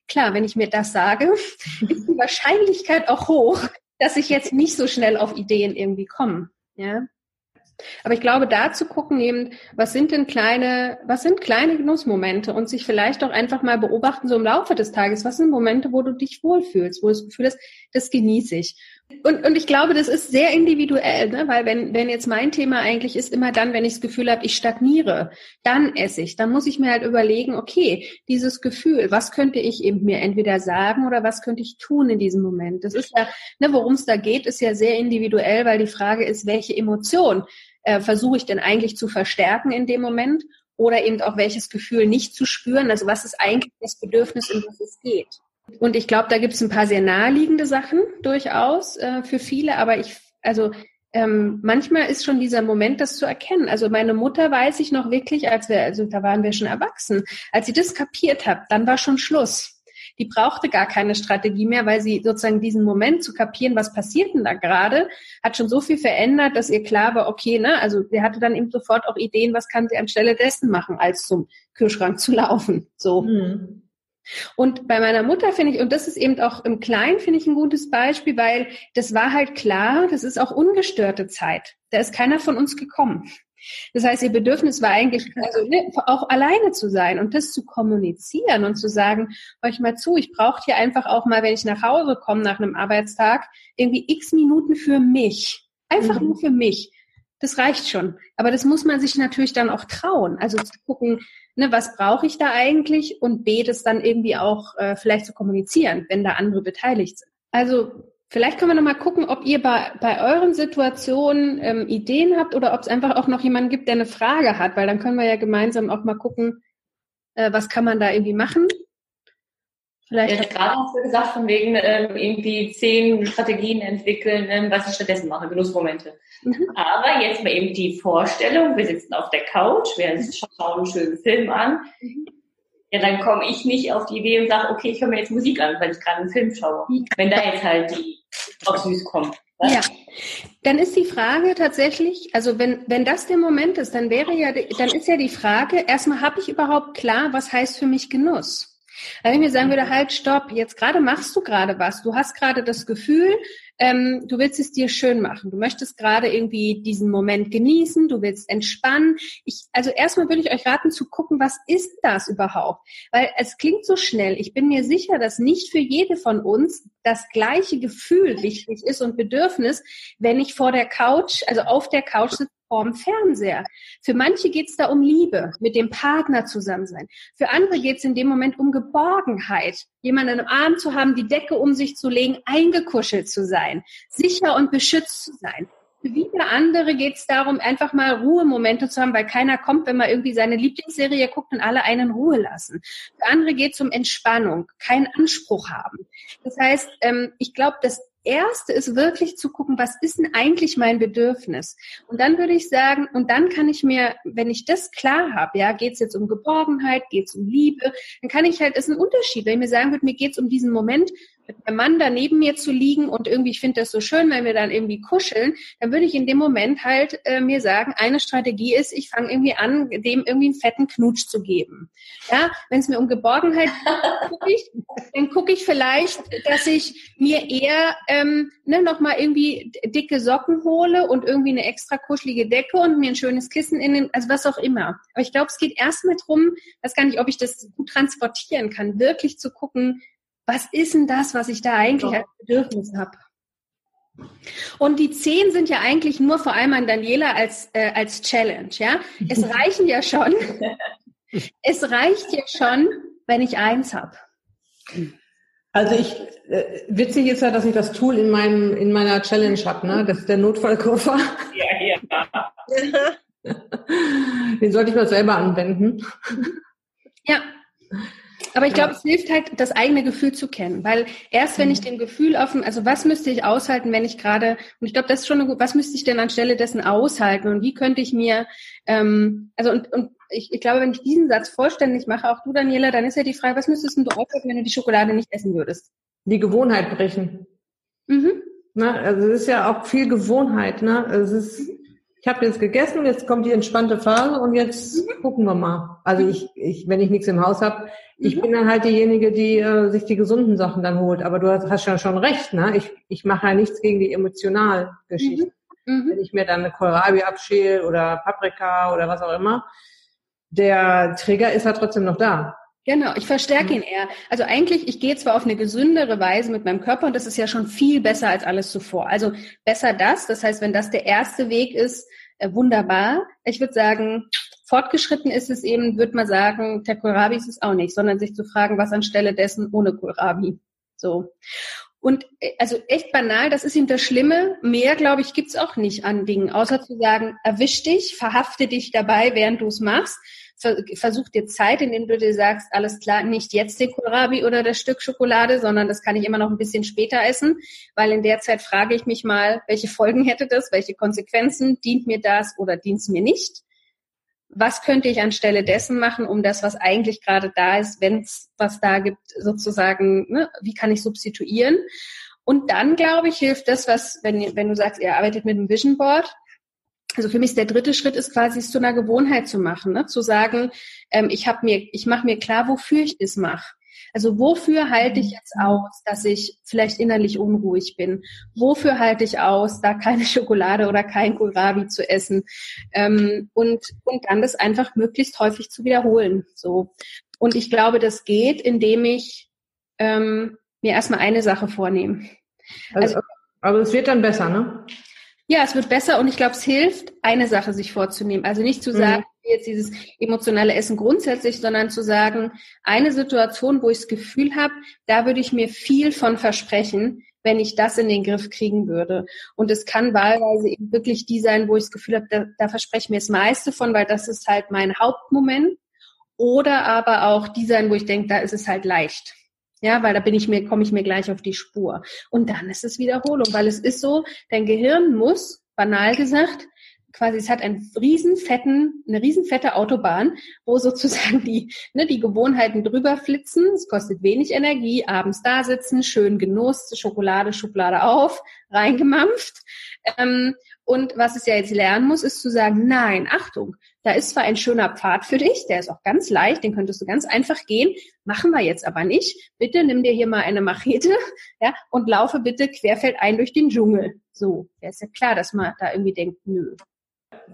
Klar, wenn ich mir das sage, ist die Wahrscheinlichkeit auch hoch, dass ich jetzt nicht so schnell auf Ideen irgendwie komme. Ja. Aber ich glaube, da zu gucken eben, was sind denn kleine, was sind kleine Genussmomente und sich vielleicht auch einfach mal beobachten, so im Laufe des Tages, was sind Momente, wo du dich wohlfühlst, wo du das Gefühl hast, das genieße ich. Und, und ich glaube, das ist sehr individuell, ne? weil wenn, wenn jetzt mein Thema eigentlich ist, immer dann, wenn ich das Gefühl habe, ich stagniere, dann esse ich. Dann muss ich mir halt überlegen, okay, dieses Gefühl, was könnte ich eben mir entweder sagen oder was könnte ich tun in diesem Moment? Das ist ja, ne, worum es da geht, ist ja sehr individuell, weil die Frage ist, welche Emotion äh, versuche ich denn eigentlich zu verstärken in dem Moment oder eben auch welches Gefühl nicht zu spüren. Also was ist eigentlich das Bedürfnis, in was es geht? Und ich glaube, da gibt es ein paar sehr naheliegende Sachen durchaus äh, für viele, aber ich, also ähm, manchmal ist schon dieser Moment, das zu erkennen. Also meine Mutter weiß ich noch wirklich, als wir, also da waren wir schon erwachsen, als sie das kapiert hat, dann war schon Schluss. Die brauchte gar keine Strategie mehr, weil sie sozusagen diesen Moment zu kapieren, was passiert denn da gerade, hat schon so viel verändert, dass ihr klar war, okay, ne, also sie hatte dann eben sofort auch Ideen, was kann sie anstelle dessen machen, als zum Kühlschrank zu laufen. So. Mhm. Und bei meiner Mutter finde ich, und das ist eben auch im Kleinen, finde ich ein gutes Beispiel, weil das war halt klar, das ist auch ungestörte Zeit. Da ist keiner von uns gekommen. Das heißt, ihr Bedürfnis war eigentlich, also ne, auch alleine zu sein und das zu kommunizieren und zu sagen, euch mal zu, ich brauche hier einfach auch mal, wenn ich nach Hause komme nach einem Arbeitstag, irgendwie x Minuten für mich. Einfach mhm. nur für mich. Das reicht schon. Aber das muss man sich natürlich dann auch trauen. Also zu gucken, ne, was brauche ich da eigentlich und B, das dann irgendwie auch äh, vielleicht zu kommunizieren, wenn da andere beteiligt sind. Also vielleicht können wir nochmal gucken, ob ihr bei, bei euren Situationen ähm, Ideen habt oder ob es einfach auch noch jemanden gibt, der eine Frage hat, weil dann können wir ja gemeinsam auch mal gucken, äh, was kann man da irgendwie machen. Vielleicht ja, gerade hast du gesagt, von wegen ähm, irgendwie zehn Strategien entwickeln, ähm, was ich stattdessen mache, Genussmomente. Mhm. Aber jetzt mal eben die Vorstellung, wir sitzen auf der Couch, wir schauen einen schönen Film an. Mhm. Ja, dann komme ich nicht auf die Idee und sage, okay, ich höre mir jetzt Musik an, weil ich gerade einen Film schaue. Wenn da jetzt halt die auf süß kommt. Was? Ja, dann ist die Frage tatsächlich, also wenn, wenn das der Moment ist, dann wäre ja, dann ist ja die Frage, erstmal habe ich überhaupt klar, was heißt für mich Genuss? Wenn ich mir sagen würde, halt, stopp, jetzt gerade machst du gerade was, du hast gerade das Gefühl, ähm, du willst es dir schön machen, du möchtest gerade irgendwie diesen Moment genießen, du willst entspannen. Ich, also erstmal würde ich euch raten zu gucken, was ist das überhaupt? Weil es klingt so schnell. Ich bin mir sicher, dass nicht für jede von uns das gleiche Gefühl wichtig ist und Bedürfnis, wenn ich vor der Couch, also auf der Couch sitze vorm Fernseher. Für manche geht es da um Liebe, mit dem Partner zusammen sein. Für andere geht es in dem Moment um Geborgenheit, jemanden im Arm zu haben, die Decke um sich zu legen, eingekuschelt zu sein, sicher und beschützt zu sein. Für wieder andere geht es darum, einfach mal Ruhemomente zu haben, weil keiner kommt, wenn man irgendwie seine Lieblingsserie guckt und alle einen Ruhe lassen. Für andere geht es um Entspannung, keinen Anspruch haben. Das heißt, ähm, ich glaube, dass Erste ist wirklich zu gucken, was ist denn eigentlich mein Bedürfnis? Und dann würde ich sagen, und dann kann ich mir, wenn ich das klar habe, ja, geht es jetzt um Geborgenheit, geht es um Liebe, dann kann ich halt, das ist ein Unterschied, wenn ich mir sagen würde, mir geht es um diesen Moment, mit meinem Mann da neben mir zu liegen und irgendwie, ich finde das so schön, wenn wir dann irgendwie kuscheln, dann würde ich in dem Moment halt äh, mir sagen, eine Strategie ist, ich fange irgendwie an, dem irgendwie einen fetten Knutsch zu geben. Ja, wenn es mir um Geborgenheit geht, dann gucke ich vielleicht, dass ich mir eher ähm, ne, nochmal irgendwie dicke Socken hole und irgendwie eine extra kuschelige Decke und mir ein schönes Kissen in den, also was auch immer. Aber ich glaube, es geht erstmal drum, weiß gar nicht, ob ich das gut transportieren kann, wirklich zu gucken, was ist denn das, was ich da eigentlich als Bedürfnis habe? Und die zehn sind ja eigentlich nur vor allem an Daniela als, äh, als Challenge, ja. Es reichen ja schon, es reicht ja schon, wenn ich eins habe. Also ich, äh, witzig ist ja, dass ich das Tool in meinem, in meiner Challenge habe, ne? Das ist der Notfallkoffer. Ja, ja. Den sollte ich mal selber anwenden. Ja, aber ich glaube, es hilft halt, das eigene Gefühl zu kennen, weil erst wenn ich mhm. dem Gefühl offen, also was müsste ich aushalten, wenn ich gerade, und ich glaube, das ist schon eine gut, was müsste ich denn anstelle dessen aushalten und wie könnte ich mir, ähm, also und, und ich, ich glaube, wenn ich diesen Satz vollständig mache, auch du, Daniela, dann ist ja die Frage, was müsstest du aushalten, wenn du die Schokolade nicht essen würdest? Die Gewohnheit brechen. Mhm. Na, also es ist ja auch viel Gewohnheit, ne? Es ist, ich habe jetzt gegessen, jetzt kommt die entspannte Phase und jetzt mhm. gucken wir mal. Also ich, ich wenn ich nichts im Haus habe, ich mhm. bin dann halt diejenige, die äh, sich die gesunden Sachen dann holt. Aber du hast, hast ja schon recht, ne? Ich, ich mache ja nichts gegen die emotionalen Geschichten. Mhm. mhm. Wenn ich mir dann eine Kohlrabi abschäle oder Paprika oder was auch immer, der Trigger ist ja trotzdem noch da. Genau, ich verstärke ihn eher. Also eigentlich, ich gehe zwar auf eine gesündere Weise mit meinem Körper und das ist ja schon viel besser als alles zuvor. Also besser das. Das heißt, wenn das der erste Weg ist, äh, wunderbar. Ich würde sagen, fortgeschritten ist es eben, würde man sagen, der Kohlrabi ist es auch nicht, sondern sich zu fragen, was anstelle dessen ohne Kohlrabi. So. Und äh, also echt banal, das ist ihm das Schlimme. Mehr, glaube ich, gibt's auch nicht an Dingen, außer zu sagen, erwisch dich, verhafte dich dabei, während du es machst versuch dir Zeit, indem du dir sagst, alles klar, nicht jetzt den Kohlrabi oder das Stück Schokolade, sondern das kann ich immer noch ein bisschen später essen, weil in der Zeit frage ich mich mal, welche Folgen hätte das, welche Konsequenzen, dient mir das oder dient es mir nicht? Was könnte ich anstelle dessen machen, um das, was eigentlich gerade da ist, wenn es was da gibt, sozusagen, ne, wie kann ich substituieren? Und dann, glaube ich, hilft das, was, wenn, wenn du sagst, ihr arbeitet mit einem Vision Board, also für mich der dritte Schritt ist quasi es zu einer Gewohnheit zu machen, ne? zu sagen, ähm, ich habe mir, ich mache mir klar, wofür ich es mache. Also wofür halte ich jetzt aus, dass ich vielleicht innerlich unruhig bin? Wofür halte ich aus, da keine Schokolade oder kein Kohlrabi zu essen? Ähm, und, und dann das einfach möglichst häufig zu wiederholen. So. Und ich glaube, das geht, indem ich ähm, mir erstmal eine Sache vornehme. Also, also, aber es wird dann besser, ne? Ja, es wird besser und ich glaube, es hilft, eine Sache sich vorzunehmen. Also nicht zu sagen, mhm. Jetzt dieses emotionale Essen grundsätzlich, sondern zu sagen, eine Situation, wo ich das Gefühl habe, da würde ich mir viel von versprechen, wenn ich das in den Griff kriegen würde. Und es kann wahlweise eben wirklich die sein, wo ich das Gefühl habe, da, da verspreche ich mir das meiste von, weil das ist halt mein Hauptmoment. Oder aber auch die sein, wo ich denke, da ist es halt leicht. Ja, weil da bin ich mir, komme ich mir gleich auf die Spur. Und dann ist es Wiederholung, weil es ist so, dein Gehirn muss, banal gesagt, quasi, es hat einen riesen fetten, eine riesen fette Autobahn, wo sozusagen die, ne, die Gewohnheiten drüber flitzen. Es kostet wenig Energie, abends da sitzen, schön Genuss, Schokolade, Schublade auf, reingemampft. Ähm, und was es ja jetzt lernen muss, ist zu sagen, nein, Achtung, da ist zwar ein schöner Pfad für dich, der ist auch ganz leicht, den könntest du ganz einfach gehen, machen wir jetzt aber nicht. Bitte nimm dir hier mal eine Machete, ja, und laufe bitte querfeldein durch den Dschungel. So, ja, ist ja klar, dass man da irgendwie denkt, nö.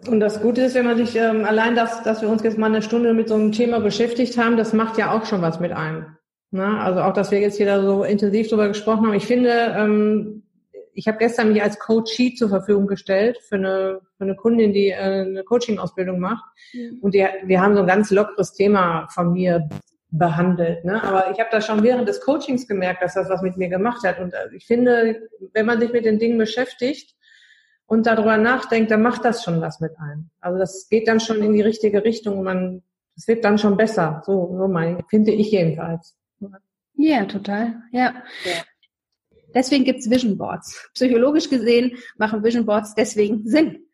Und das Gute ist, wenn man sich ähm, allein das, dass wir uns jetzt mal eine Stunde mit so einem Thema beschäftigt haben, das macht ja auch schon was mit einem. Ne? Also auch, dass wir jetzt hier da so intensiv drüber gesprochen haben. Ich finde, ähm, ich habe gestern mich als Coachie zur Verfügung gestellt für eine, für eine Kundin, die äh, eine Coaching-Ausbildung macht. Mhm. Und die, wir haben so ein ganz lockeres Thema von mir behandelt. Ne? Aber ich habe das schon während des Coachings gemerkt, dass das was mit mir gemacht hat. Und äh, ich finde, wenn man sich mit den Dingen beschäftigt und darüber nachdenkt, dann macht das schon was mit einem. Also das geht dann schon in die richtige Richtung. Man, es wird dann schon besser. So, so mein, finde ich jedenfalls. Ja, total. Ja. ja. Deswegen gibt's Vision Boards. Psychologisch gesehen machen Vision Boards deswegen Sinn.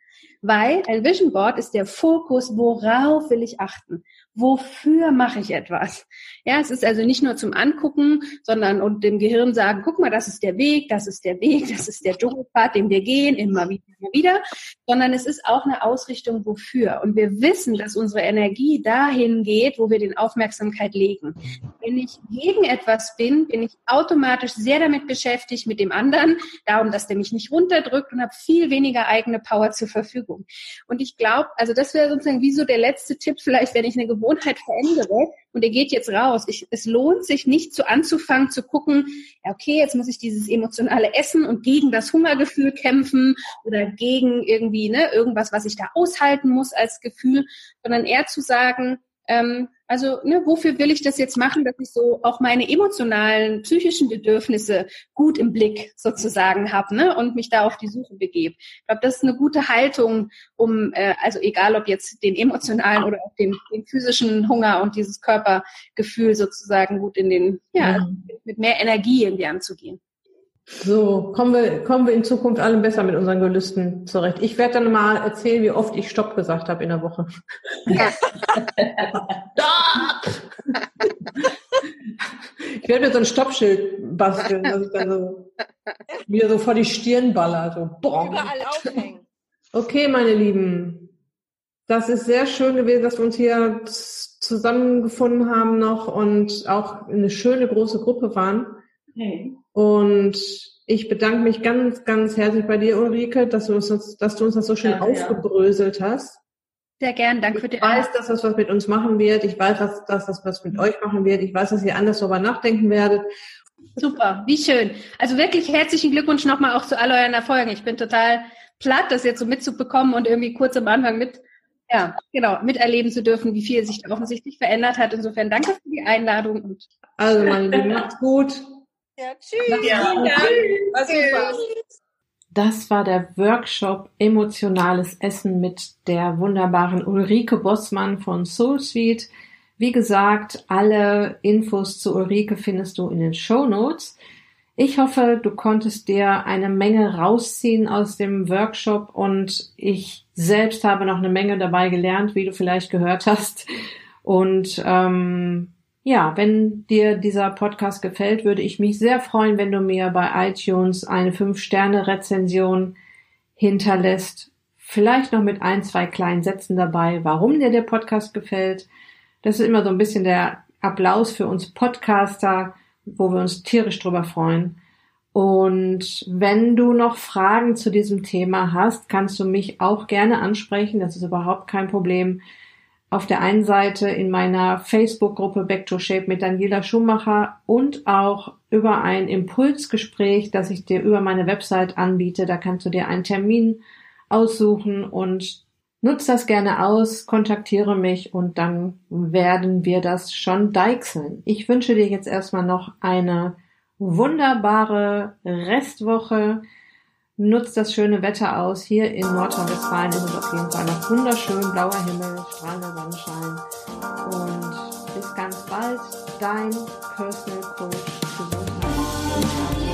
Weil ein Vision Board ist der Fokus, worauf will ich achten? Wofür mache ich etwas? Ja, es ist also nicht nur zum Angucken, sondern und dem Gehirn sagen, guck mal, das ist der Weg, das ist der Weg, das ist der Dschungelpfad, den wir gehen, immer wieder, immer wieder, sondern es ist auch eine Ausrichtung wofür. Und wir wissen, dass unsere Energie dahin geht, wo wir den Aufmerksamkeit legen. Wenn ich gegen etwas bin, bin ich automatisch sehr damit beschäftigt mit dem anderen, darum, dass der mich nicht runterdrückt und habe viel weniger eigene Power zur Verfügung. Und ich glaube, also das wäre sozusagen wie so der letzte Tipp vielleicht, wenn ich eine Gewohnheit Gewohnheit verändere und ihr geht jetzt raus. Ich, es lohnt sich nicht zu anzufangen zu gucken, okay, jetzt muss ich dieses emotionale Essen und gegen das Hungergefühl kämpfen oder gegen irgendwie ne, irgendwas, was ich da aushalten muss als Gefühl, sondern eher zu sagen, ähm, also, ne, wofür will ich das jetzt machen, dass ich so auch meine emotionalen, psychischen Bedürfnisse gut im Blick sozusagen habe ne, und mich da auf die Suche begebe. Ich glaube, das ist eine gute Haltung, um, äh, also egal ob jetzt den emotionalen oder auch den, den physischen Hunger und dieses Körpergefühl sozusagen gut in den, ja, mhm. mit mehr Energie irgendwie anzugehen. So, kommen wir, kommen wir in Zukunft alle besser mit unseren Gelüsten zurecht. Ich werde dann mal erzählen, wie oft ich Stopp gesagt habe in der Woche. Ja. ich werde mir so ein Stoppschild basteln, dass ich dann so wieder so vor die Stirn baller. So, Überall aufhängen. Okay, meine Lieben. Das ist sehr schön gewesen, dass wir uns hier zusammengefunden haben noch und auch eine schöne große Gruppe waren. Hey. Und ich bedanke mich ganz, ganz herzlich bei dir, Ulrike, dass du uns, dass du uns das so schön ja, aufgebröselt ja. hast. Sehr gern, danke für die Ich weiß, dass das was mit uns machen wird. Ich weiß, dass, dass das was mit euch machen wird. Ich weiß, dass ihr anders darüber nachdenken werdet. Super, wie schön. Also wirklich herzlichen Glückwunsch nochmal auch zu all euren Erfolgen. Ich bin total platt, das jetzt so mitzubekommen und irgendwie kurz am Anfang mit, ja, genau, miterleben zu dürfen, wie viel sich da offensichtlich verändert hat. Insofern danke für die Einladung und. Also, meine Lieben, macht's gut. Ja, tschüss. Ja, tschüss. Das war der Workshop Emotionales Essen mit der wunderbaren Ulrike Bossmann von Soul. Wie gesagt, alle Infos zu Ulrike findest du in den Show Notes. Ich hoffe, du konntest dir eine Menge rausziehen aus dem Workshop und ich selbst habe noch eine Menge dabei gelernt, wie du vielleicht gehört hast. Und ähm, ja, wenn dir dieser Podcast gefällt, würde ich mich sehr freuen, wenn du mir bei iTunes eine 5-Sterne-Rezension hinterlässt. Vielleicht noch mit ein, zwei kleinen Sätzen dabei, warum dir der Podcast gefällt. Das ist immer so ein bisschen der Applaus für uns Podcaster, wo wir uns tierisch drüber freuen. Und wenn du noch Fragen zu diesem Thema hast, kannst du mich auch gerne ansprechen. Das ist überhaupt kein Problem auf der einen Seite in meiner Facebook-Gruppe Back to Shape mit Daniela Schumacher und auch über ein Impulsgespräch, das ich dir über meine Website anbiete. Da kannst du dir einen Termin aussuchen und nutz das gerne aus, kontaktiere mich und dann werden wir das schon deichseln. Ich wünsche dir jetzt erstmal noch eine wunderbare Restwoche. Nutzt das schöne Wetter aus. Hier in Nordrhein-Westfalen ist es auf jeden Fall noch wunderschön, blauer Himmel, strahlender Sonnenschein. Und bis ganz bald, dein Personal Coach Gesundheit.